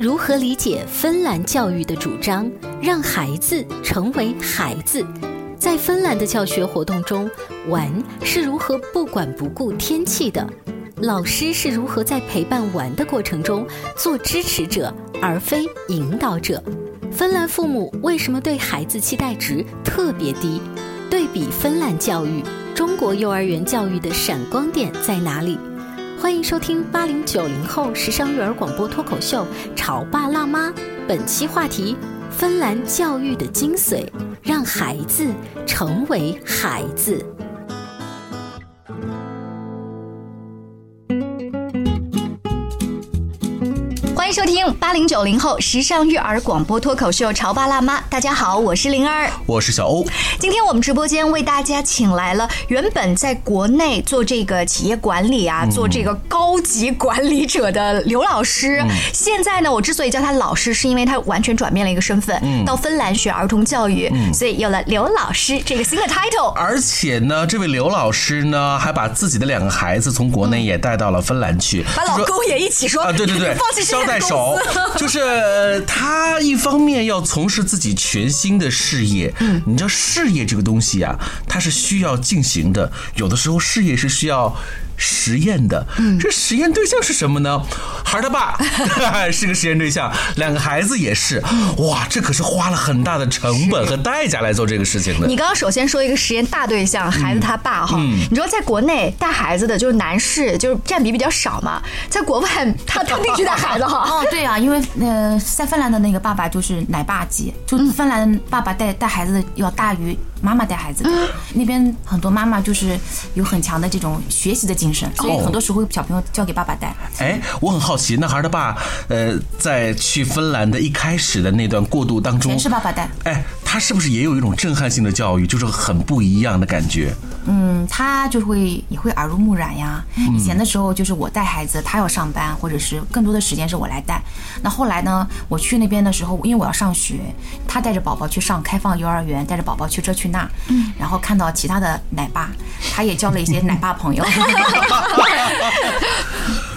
如何理解芬兰教育的主张，让孩子成为孩子？在芬兰的教学活动中，玩是如何不管不顾天气的？老师是如何在陪伴玩的过程中做支持者，而非引导者？芬兰父母为什么对孩子期待值特别低？对比芬兰教育，中国幼儿园教育的闪光点在哪里？欢迎收听八零九零后时尚育儿广播脱口秀《潮爸辣妈》，本期话题：芬兰教育的精髓，让孩子成为孩子。迎收听八零九零后时尚育儿广播脱口秀《潮爸辣妈》，大家好，我是灵儿，我是小欧。今天我们直播间为大家请来了原本在国内做这个企业管理啊，做这个高级管理者的刘老师。现在呢，我之所以叫他老师，是因为他完全转变了一个身份，到芬兰学儿童教育，所以有了刘老师这个新的 title。而且呢，这位刘老师呢，还把自己的两个孩子从国内也带到了芬兰去，把老公也一起说啊，对对对，放弃捎带手，就是他一方面要从事自己全新的事业，嗯，你知道事业这个东西啊，它是需要进行的，有的时候事业是需要。实验的，这实验对象是什么呢？孩儿他爸 是个实验对象，两个孩子也是。哇，这可是花了很大的成本和代价来做这个事情的。你刚刚首先说一个实验大对象，孩子他爸哈，你知道在国内带孩子的就是男士，就是占比比较少嘛，在国外他他必须带孩子哈。哦，对啊，因为呃，在芬兰的那个爸爸就是奶爸级，就芬兰爸爸带带孩子的要大于。妈妈带孩子的 那边很多妈妈就是有很强的这种学习的精神，所以很多时候小朋友交给爸爸带。哎，我很好奇，那孩儿的爸，呃，在去芬兰的一开始的那段过渡当中，全是爸爸带。哎，他是不是也有一种震撼性的教育，就是很不一样的感觉？嗯，他就会也会耳濡目染呀。以前的时候就是我带孩子，他要上班，或者是更多的时间是我来带。那后来呢，我去那边的时候，因为我要上学，他带着宝宝去上开放幼儿园，带着宝宝去这去那，嗯，然后看到其他的奶爸，他也交了一些奶爸朋友。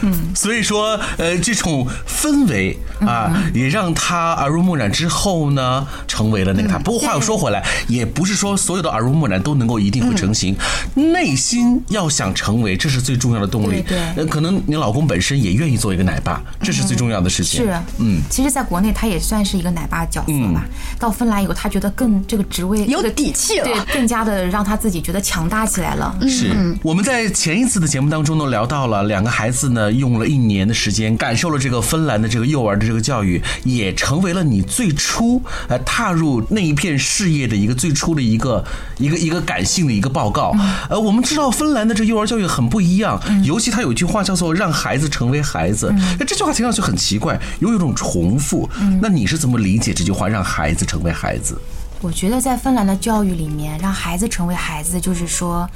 嗯，所以说，呃，这种氛围 啊，也让他耳濡目染之后呢，成为了那个他。不过话又说回来，也不是说所有的耳濡目染都能够一定会成型，内心要想成为，这是最重要的动力。对，可能你老公本身也愿意做一个奶爸，这是最重要的事情。是，嗯，其实，在国内他也算是一个奶爸角色吧。到芬兰以后，他觉得更这个职位有底气了，对，更加的让他自己觉得强大起来了。是，我们在前一次的节目当中呢，聊到了两个孩子呢。用了一年的时间，感受了这个芬兰的这个幼儿的这个教育，也成为了你最初呃踏入那一片事业的一个最初的一个一个一个感性的一个报告。呃，我们知道芬兰的这幼儿教育很不一样，尤其他有一句话叫做“让孩子成为孩子”，那这句话听上去很奇怪，又有种重复。那你是怎么理解这句话“让孩子成为孩子”？我觉得在芬兰的教育里面，让孩子成为孩子，就是说。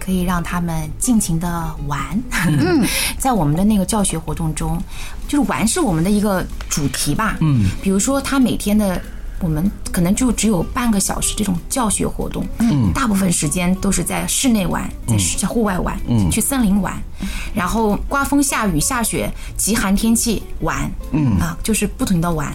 可以让他们尽情的玩。嗯，在我们的那个教学活动中，就是玩是我们的一个主题吧。嗯，比如说他每天的，我们可能就只有半个小时这种教学活动。嗯，大部分时间都是在室内玩，在在户外玩，嗯，去森林玩，然后刮风下雨下雪极寒天气玩。嗯啊，就是不停的玩。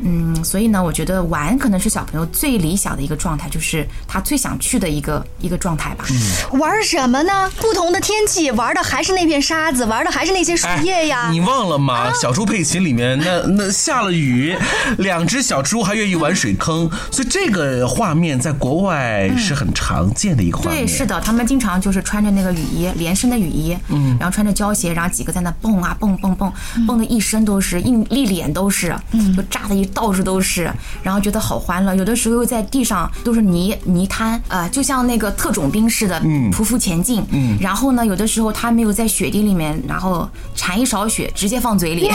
嗯，所以呢，我觉得玩可能是小朋友最理想的一个状态，就是他最想去的一个一个状态吧。嗯玩什么呢？不同的天气，玩的还是那片沙子，玩的还是那些树叶呀。你忘了吗？小猪佩奇里面那 那下了雨，两只小猪还愿意玩水坑，所以这个画面在国外是很常见的一个画面。对，是的，他们经常就是穿着那个雨衣，连身的雨衣，嗯，然后穿着胶鞋，然后几个在那蹦啊蹦蹦蹦，蹦的一身都是，一一脸都是，嗯，就炸的一。到处都是，然后觉得好欢乐。有的时候在地上都是泥泥滩，啊，就像那个特种兵似的，匍匐前进。嗯，然后呢，有的时候他没有在雪地里面，然后铲一勺雪，直接放嘴里。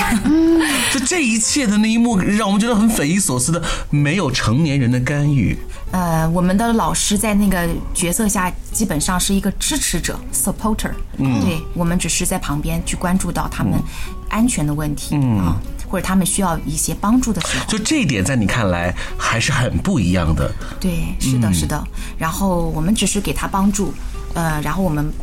就 这一切的那一幕，让我们觉得很匪夷所思的，没有成年人的干预。呃，我们的老师在那个角色下，基本上是一个支持者，supporter。嗯，对我们只是在旁边去关注到他们安全的问题啊。或者他们需要一些帮助的时候，就这一点在你看来还是很不一样的。对，是的，是的。然后我们只是给他帮助，呃，然后我们。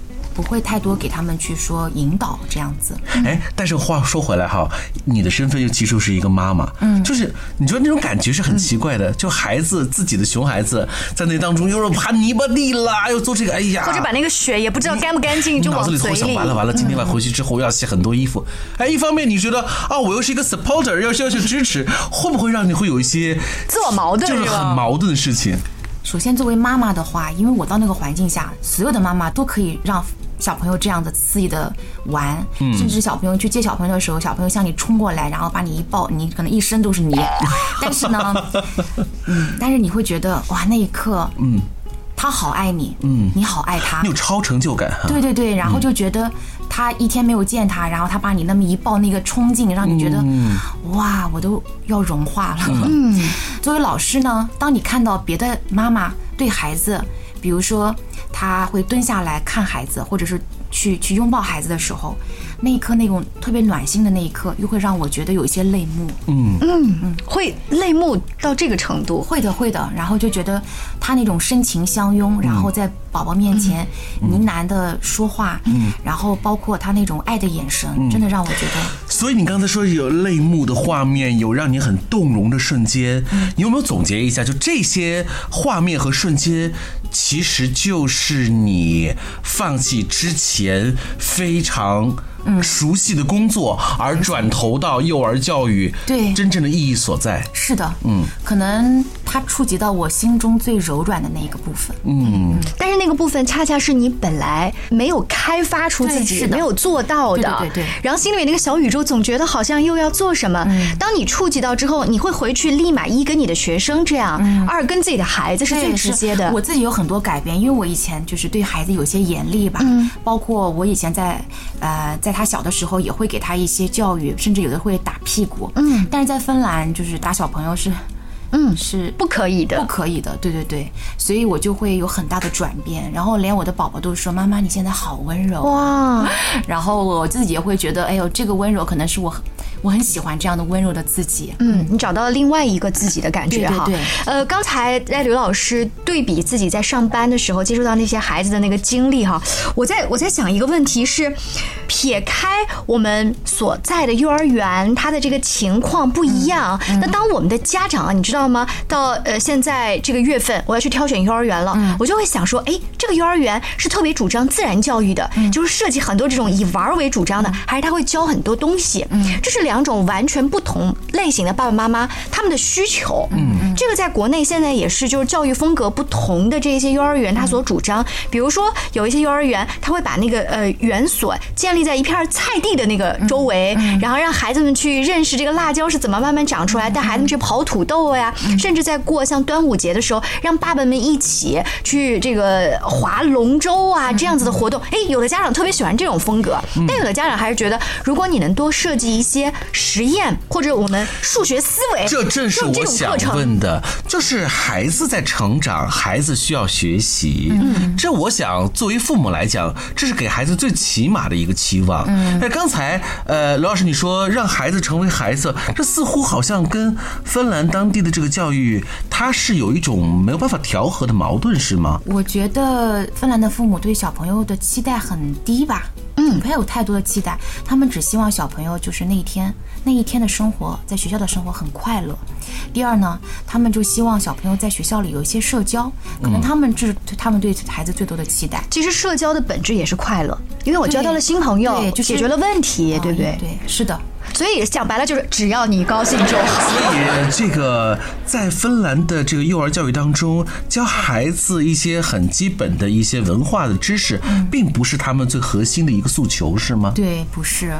不会太多给他们去说引导这样子。哎，但是话说回来哈，你的身份又其实是一个妈妈，嗯，就是你觉得那种感觉是很奇怪的，就孩子自己的熊孩子在那当中又是爬泥巴地啦，又做这个，哎呀，或者把那个血也不知道干不干净就脑子里头想往嘴里。完了完了，今天晚回去之后要洗很多衣服。哎，一方面你觉得啊，我又是一个 supporter，要需要去支持，会不会让你会有一些自我矛盾就是很矛盾的事情？首先，作为妈妈的话，因为我到那个环境下，所有的妈妈都可以让小朋友这样子肆意的玩，甚至小朋友去接小朋友的时候，小朋友向你冲过来，然后把你一抱，你可能一身都是泥。但是呢，嗯，但是你会觉得哇，那一刻，嗯，他好爱你，嗯，你好爱他。你，有超成就感哈。对对对，然后就觉得他一天没有见他，然后他把你那么一抱，那个冲劲让你觉得，哇，我都要融化了。嗯，作为老师呢，当你看到别的妈妈对孩子，比如说他会蹲下来看孩子，或者是去去拥抱孩子的时候，那一刻那种特别暖心的那一刻，又会让我觉得有一些泪目。嗯嗯嗯会泪目到这个程度。会的，会的，然后就觉得他那种深情相拥，然后在宝宝面前呢喃的说话，嗯然后包括他那种爱的眼神，真的让我觉得所以你刚才说有泪目的画面，有让你很动容的瞬间，你有没有总结一下？就这些画面和瞬间，其实就是你放弃之前非常熟悉的工作，而转投到幼儿教育，对。真正的意义所在。是的，嗯，可能它触及到我心中最柔软的那一个部分。嗯，但是那个部分恰恰是你本来没有开发出自己、是没有做到的，对对对对。然后心里面那个小宇宙总觉得好像又要做什么。当你触及到之后，你会回去立马一跟你的学生这样，二跟自己的孩子是最直接的。我自己有很多改变，因为我以前就是对孩子有些严厉吧，包括我以前在呃，在他小的时候也会给他一些教育，甚至有的会打屁股。嗯，但是在芬兰就是打小朋友是，嗯，是不可以的不可以的，对对对，所以我就会有很大的转变，然后连我的宝宝都说：“妈妈，你现在好温柔。”哇，然后我自己也会觉得，哎呦，这个温柔可能是我很我很喜欢这样的温柔的自己。嗯，你找到了另外一个自己的感觉哈。对对对呃，刚才在刘老师对比自己在上班的时候接触到那些孩子的那个经历哈，我在我在想一个问题是，撇开我们所在的幼儿园，它的这个情况不一样，那当我们的家长啊，你知道吗？到呃现在这个月份，我要去挑选幼儿园了，我就会想说，哎，这个幼儿园是特别主张自然教育的，就是设计很多这种以玩儿为主张的，还是他会教很多东西？嗯这是两种完全不同类型的爸爸妈妈他们的需求。嗯，这个在国内现在也是，就是教育风格不同的这些幼儿园，他所主张，比如说有一些幼儿园，他会把那个呃园所建立在一片菜地的那个周围，然后让孩子们去认识这个辣椒是怎么慢慢长出来，带孩子们去刨土豆呀，甚至在过像端午节的时候，让爸爸们一起去这个划龙舟啊这样子的活动。哎，有的家长特别喜欢这种风格，但有的家长还是觉得，如果你能多设计一些实验或者我们数学思维，这正是我想。问的，就是孩子在成长，孩子需要学习。嗯，这我想作为父母来讲，这是给孩子最起码的一个期望。嗯，那刚才呃，刘老师你说让孩子成为孩子，这似乎好像跟芬兰当地的这个教育，它是有一种没有办法调和的矛盾，是吗？我觉得芬兰的父母对小朋友的期待很低吧，嗯，不要有太多的期待，他们只希望小朋友就是那一天那一天的生活，在学校的生活很快乐。第二呢，他们就希望小朋友在学校里有一些社交，可能他们这是他们对孩子最多的期待。其实社交的本质也是快乐，因为我交到了新朋友，对就是解决了问题，对不对？对，是的。所以讲白了就是，只要你高兴就好。所以，这个在芬兰的这个幼儿教育当中，教孩子一些很基本的一些文化的知识，并不是他们最核心的一个诉求，是吗？对，不是，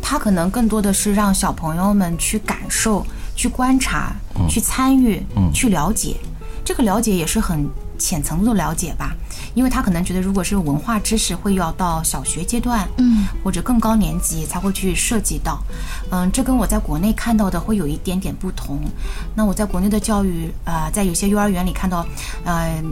他可能更多的是让小朋友们去感受、去观察、去参与、去了解。这个了解也是很浅层度的了解吧，因为他可能觉得，如果是文化知识，会要到小学阶段，嗯，或者更高年级才会去涉及到。嗯，这跟我在国内看到的会有一点点不同。那我在国内的教育，呃，在有些幼儿园里看到，呃，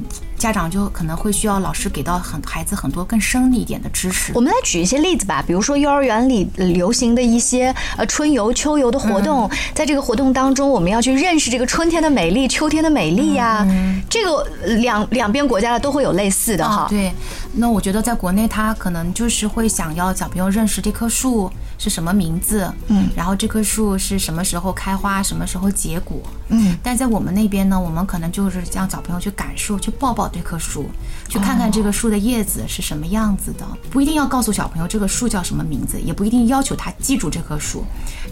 家长就可能会需要老师给到很孩子很多更深一点的知识。我们来举一些例子吧，比如说幼儿园里流行的一些呃春游、秋游的活动，在这个活动当中，我们要去认识这个春天的美丽、秋天的美丽呀。这个两两边国家的都会有类似的哈。对，那我觉得在国内，他可能就是会想要小朋友认识这棵树。是什么名字？嗯，然后这棵树是什么时候开花，什么时候结果？嗯，但在我们那边呢，我们可能就是让小朋友去感受，去抱抱这棵树，去看看这个树的叶子是什么样子的。不一定要告诉小朋友这个树叫什么名字，也不一定要求他记住这棵树。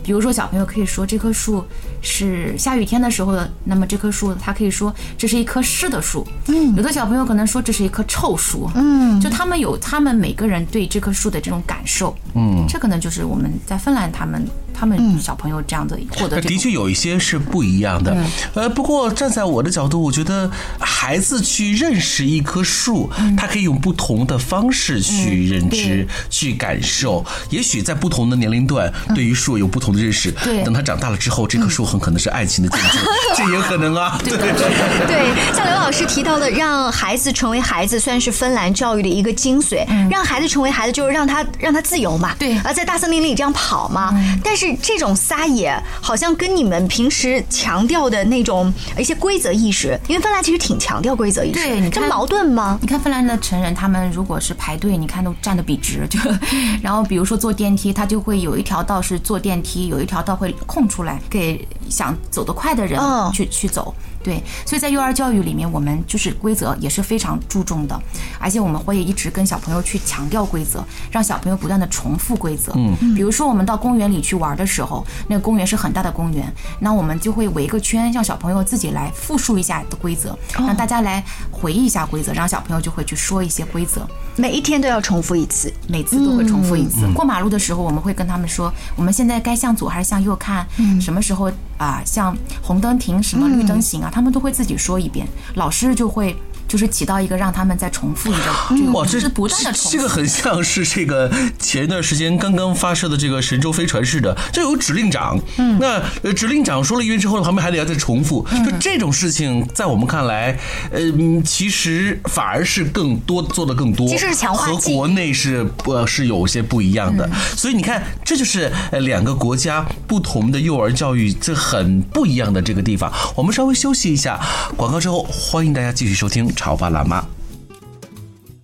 比如说，小朋友可以说这棵树是下雨天的时候的，那么这棵树他可以说这是一棵湿的树。嗯，有的小朋友可能说这是一棵臭树。嗯，就他们有他们每个人对这棵树的这种感受。嗯，这个呢就是。我们在芬兰，他们他们小朋友这样的获得，的确有一些是不一样的。呃，不过站在我的角度，我觉得孩子去认识一棵树，他可以用不同的方式去认知、去感受。也许在不同的年龄段，对于树有不同的认识。对，等他长大了之后，这棵树很可能是爱情的见证，这也可能啊。对对，像刘老师提到的，让孩子成为孩子，算是芬兰教育的一个精髓。让孩子成为孩子，就是让他让他自由嘛。对，而在大森林。里这样跑嘛？但是这种撒野好像跟你们平时强调的那种一些规则意识，因为芬兰其实挺强调规则意识，对，这矛盾吗？你看芬兰的成人，他们如果是排队，你看都站得笔直，就 然后比如说坐电梯，他就会有一条道是坐电梯，有一条道会空出来给想走得快的人去去走。对，所以在幼儿教育里面，我们就是规则也是非常注重的，而且我们会一直跟小朋友去强调规则，让小朋友不断的重复规则。嗯，比如说我们到公园里去玩的时候，那个公园是很大的公园，那我们就会围个圈，让小朋友自己来复述一下的规则，让大家来回忆一下规则，让小朋友就会去说一些规则。每一天都要重复一次，每次都会重复一次。过马路的时候，我们会跟他们说，我们现在该向左还是向右看？什么时候啊？像红灯停，什么绿灯行啊？他们都会自己说一遍，老师就会。就是起到一个让他们再重复一个，哇，这是不断的重复。这个很像是这个前一段时间刚刚发射的这个神舟飞船似的，就有指令长。嗯，那指令长说了一遍之后，旁边还得要再重复。就这种事情，在我们看来，呃，其实反而是更多做的更多，其实是强化和国内是呃，是有些不一样的。所以你看，这就是两个国家不同的幼儿教育，这很不一样的这个地方。我们稍微休息一下，广告之后，欢迎大家继续收听。潮爸辣妈，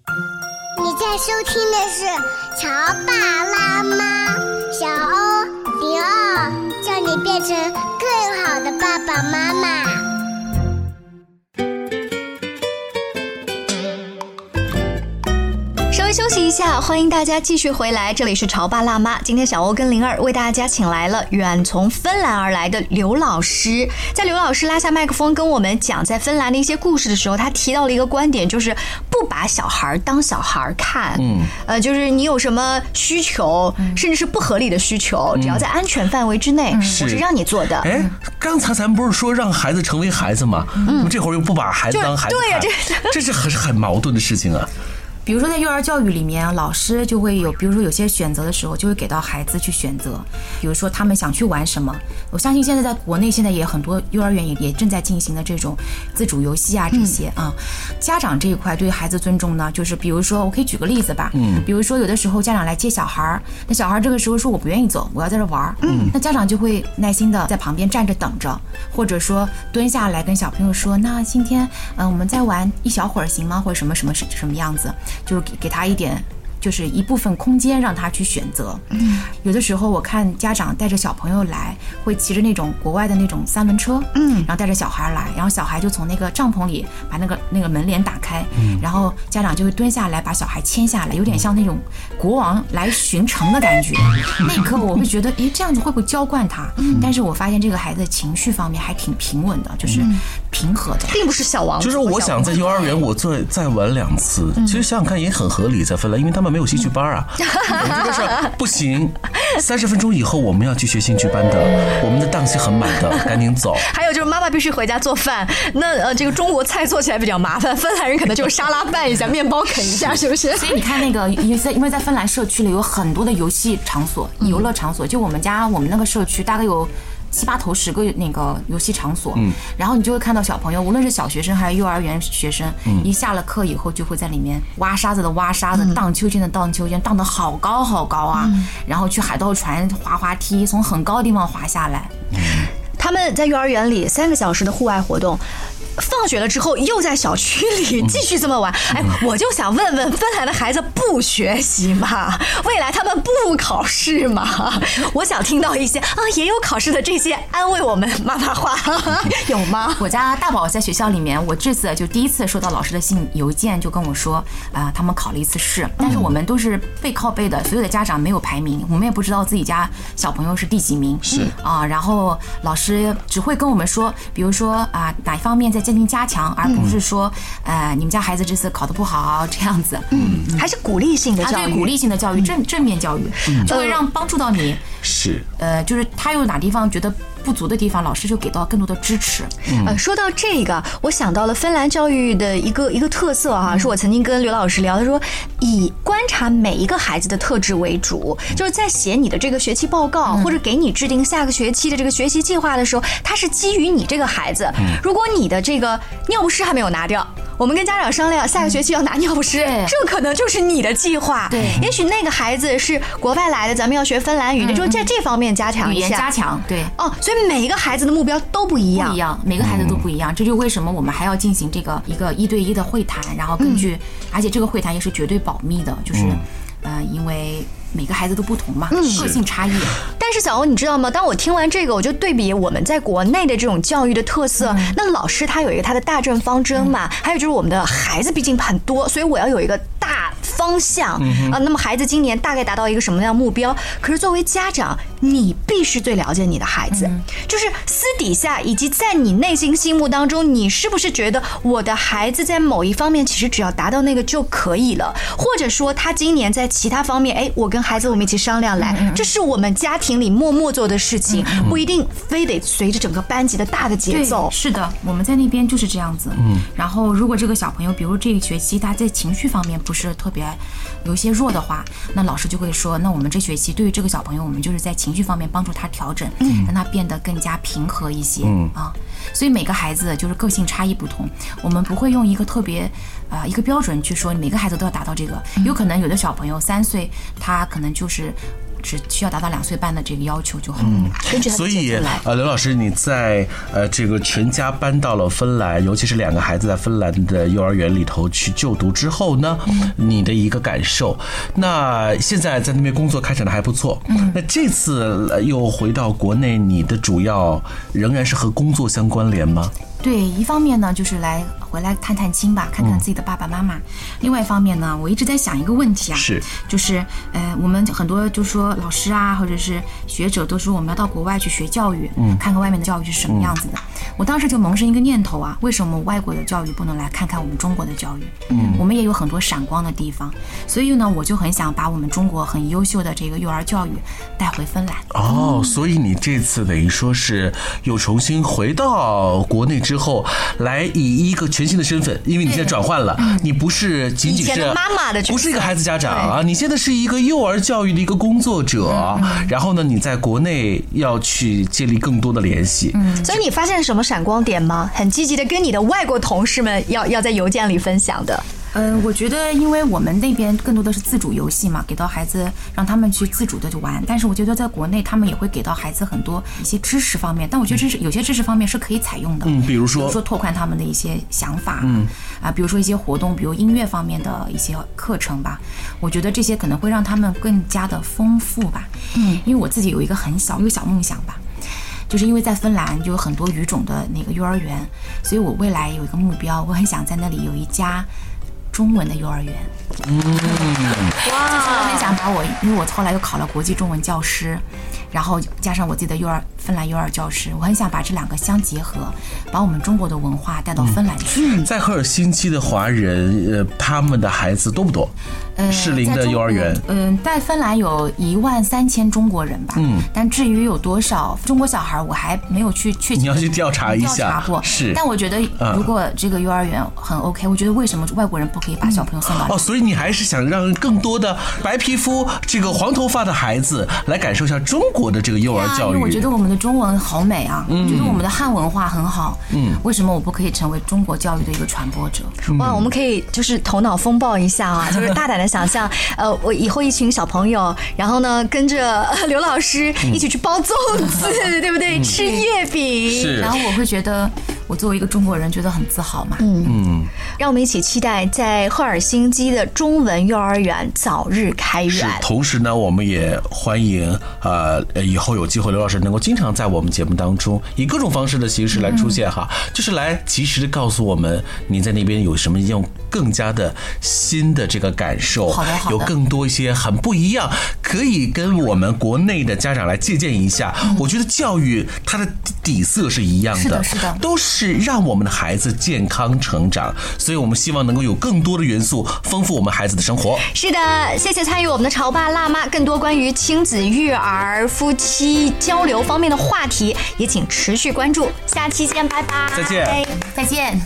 你在收听的是《潮爸辣妈》，小欧零二，叫你变成更好的爸爸妈妈。休息一下，欢迎大家继续回来，这里是潮爸辣妈。今天小欧跟灵儿为大家请来了远从芬兰而来的刘老师。在刘老师拉下麦克风跟我们讲在芬兰的一些故事的时候，他提到了一个观点，就是不把小孩当小孩看。嗯，呃，就是你有什么需求，甚至是不合理的需求，只要在安全范围之内，我是让你做的。哎，刚才咱们不是说让孩子成为孩子吗？嗯，这会儿又不把孩子当孩子看，这这是很很矛盾的事情啊。比如说，在幼儿教育里面，老师就会有，比如说有些选择的时候，就会给到孩子去选择。比如说，他们想去玩什么，我相信现在在国内，现在也很多幼儿园也也正在进行的这种自主游戏啊，这些啊。家长这一块对孩子尊重呢，就是比如说，我可以举个例子吧，嗯，比如说有的时候家长来接小孩儿，那小孩这个时候说我不愿意走，我要在这玩儿，嗯，那家长就会耐心的在旁边站着等着，或者说蹲下来跟小朋友说，那今天嗯，我们再玩一小会儿行吗？或者什么什么什什么样子？就是给给他一点。就是一部分空间让他去选择。嗯，有的时候我看家长带着小朋友来，会骑着那种国外的那种三轮车，嗯，然后带着小孩来，然后小孩就从那个帐篷里把那个那个门帘打开，嗯，然后家长就会蹲下来把小孩牵下来，有点像那种国王来巡城的感觉。那一刻我会觉得，诶，这样子会不会娇惯他？但是我发现这个孩子情绪方面还挺平稳的，就是平和的，并不是小王。就是我想在幼儿园我再再玩两次，其实想想看也很合理，在芬兰，因为他们。没有兴趣班啊，我就是不行，三十分钟以后我们要去学兴趣班的，我们的档期很满的，赶紧走。还有就是妈妈必须回家做饭，那呃这个中国菜做起来比较麻烦，芬兰人可能就是沙拉拌一下，面包啃一下，是不是？所以你看那个，因为在因为在芬兰社区里有很多的游戏场所、游乐场所，就我们家我们那个社区大概有。七八头十个那个游戏场所，嗯，然后你就会看到小朋友，无论是小学生还是幼儿园学生，一下了课以后就会在里面挖沙子的挖沙子，荡秋千的荡秋千，荡得好高好高啊，然后去海盗船滑滑梯，从很高的地方滑下来。他们在幼儿园里三个小时的户外活动。放学了之后，又在小区里继续这么玩。哎，我就想问问，芬兰的孩子不学习吗？未来他们不考试吗？我想听到一些啊，也有考试的这些安慰我们妈妈话，有吗？我家大宝在学校里面，我这次就第一次收到老师的信邮件，就跟我说啊，他们考了一次试，但是我们都是背靠背的，所有的家长没有排名，我们也不知道自己家小朋友是第几名。是啊，然后老师只会跟我们说，比如说啊，哪一方面在。进行加强，而不是说，呃，你们家孩子这次考得不好这样子，嗯，还是鼓励性的教育，鼓励性的教育，正正面教育，就会让帮助到你。是，呃，就是他有哪地方觉得。不足的地方，老师就给到更多的支持。呃，说到这个，我想到了芬兰教育的一个一个特色哈，是我曾经跟刘老师聊，他说以观察每一个孩子的特质为主，就是在写你的这个学期报告或者给你制定下个学期的这个学习计划的时候，它是基于你这个孩子。如果你的这个尿不湿还没有拿掉。我们跟家长商量，下个学期要拿尿不湿，这可能就是你的计划。对，也许那个孩子是国外来的，咱们要学芬兰语，那就在这方面加强一下。语言加强，对。哦，所以每一个孩子的目标都不一样，不一样，每个孩子都不一样。这就为什么我们还要进行这个一个一对一的会谈，然后根据，而且这个会谈也是绝对保密的，就是，呃，因为。每个孩子都不同嘛，个性差异。但是小欧，你知道吗？当我听完这个，我就对比我们在国内的这种教育的特色。那老师他有一个他的大政方针嘛，还有就是我们的孩子毕竟很多，所以我要有一个大方向啊。那么孩子今年大概达到一个什么样的目标？可是作为家长，你必须最了解你的孩子，就是私底下以及在你内心心目当中，你是不是觉得我的孩子在某一方面其实只要达到那个就可以了？或者说他今年在其他方面，哎，我跟跟孩子，我们一起商量来，这是我们家庭里默默做的事情，不一定非得随着整个班级的大的节奏。是的，我们在那边就是这样子。嗯，然后如果这个小朋友，比如这个学期他在情绪方面不是特别有一些弱的话，那老师就会说，那我们这学期对于这个小朋友，我们就是在情绪方面帮助他调整，让他变得更加平和一些。嗯啊，所以每个孩子就是个性差异不同，我们不会用一个特别。啊，一个标准去说，每个孩子都要达到这个，有可能有的小朋友三岁，他可能就是只需要达到两岁半的这个要求就好。嗯，所以呃，刘老师，你在呃这个全家搬到了芬兰，尤其是两个孩子在芬兰的幼儿园里头去就读之后呢，你的一个感受？那现在在那边工作开展的还不错。嗯，那这次又回到国内，你的主要仍然是和工作相关联吗？对，一方面呢，就是来回来探探亲吧，看看自己的爸爸妈妈；另外一方面呢，我一直在想一个问题啊，是，就是呃，我们很多就说老师啊，或者是学者都说我们要到国外去学教育，嗯，看看外面的教育是什么样子的。我当时就萌生一个念头啊，为什么外国的教育不能来看看我们中国的教育？嗯，我们也有很多闪光的地方，所以呢，我就很想把我们中国很优秀的这个幼儿教育带回芬兰。哦，所以你这次等于说是又重新回到国内。之后来以一个全新的身份，因为你现在转换了，你不是仅仅是妈妈的，不是一个孩子家长啊，你现在是一个幼儿教育的一个工作者。然后呢，你在国内要去建立更多的联系。嗯，所以你发现什么闪光点吗？很积极的跟你的外国同事们要要在邮件里分享的。嗯，我觉得，因为我们那边更多的是自主游戏嘛，给到孩子让他们去自主的去玩。但是我觉得在国内，他们也会给到孩子很多一些知识方面。但我觉得知识有些知识方面是可以采用的，嗯，比如说，比如说拓宽他们的一些想法，嗯，啊，比如说一些活动，比如音乐方面的一些课程吧。我觉得这些可能会让他们更加的丰富吧。嗯，因为我自己有一个很小一个小梦想吧，就是因为在芬兰就有很多语种的那个幼儿园，所以我未来有一个目标，我很想在那里有一家。中文的幼儿园，嗯，哇，我很想把我，因为我后来又考了国际中文教师，然后加上我自己的幼儿芬兰幼儿教师，我很想把这两个相结合，把我们中国的文化带到芬兰去。在赫尔辛基的华人，呃，他们的孩子多不多？适龄的幼儿园，嗯，在芬兰有一万三千中国人吧，嗯，但至于有多少中国小孩，我还没有去确切你要去调查一下，调查过是。但我觉得，如果这个幼儿园很 OK，我觉得为什么外国人不可以把小朋友送到？哦，所以你还是想让更多的白皮肤、这个黄头发的孩子来感受一下中国的这个幼儿教育。我觉得我们的中文好美啊，我觉得我们的汉文化很好。嗯，为什么我不可以成为中国教育的一个传播者？哇，我们可以就是头脑风暴一下啊，就是大胆的想象，呃，我以后一群小朋友，然后呢跟着刘老师一起去包粽子，对不对？吃月饼，然后我会觉得，我作为一个中国人，觉得很自豪嘛。嗯嗯，让我们一起期待在赫尔辛基的中文幼儿园早日开是园。，同时呢，我们也欢迎呃呃以后有机会刘老师能够经常在我们节目当中以各种方式的形式来出现哈，就是来及时的告诉我们您在那边有什么用更加的新的这个感受，好的好的有更多一些很不一样，可以跟我们国内的家长来借鉴一下。我觉得教育它的底色是一样是的是的都是让我们的孩子健康成长，所以我们希望能够有更多的元素丰富我们孩子的生活。是的，谢谢参与我们的潮爸辣妈。更多关于亲子、育儿、夫妻交流方面的话题，也请持续关注。下期见，拜拜。再见。再见。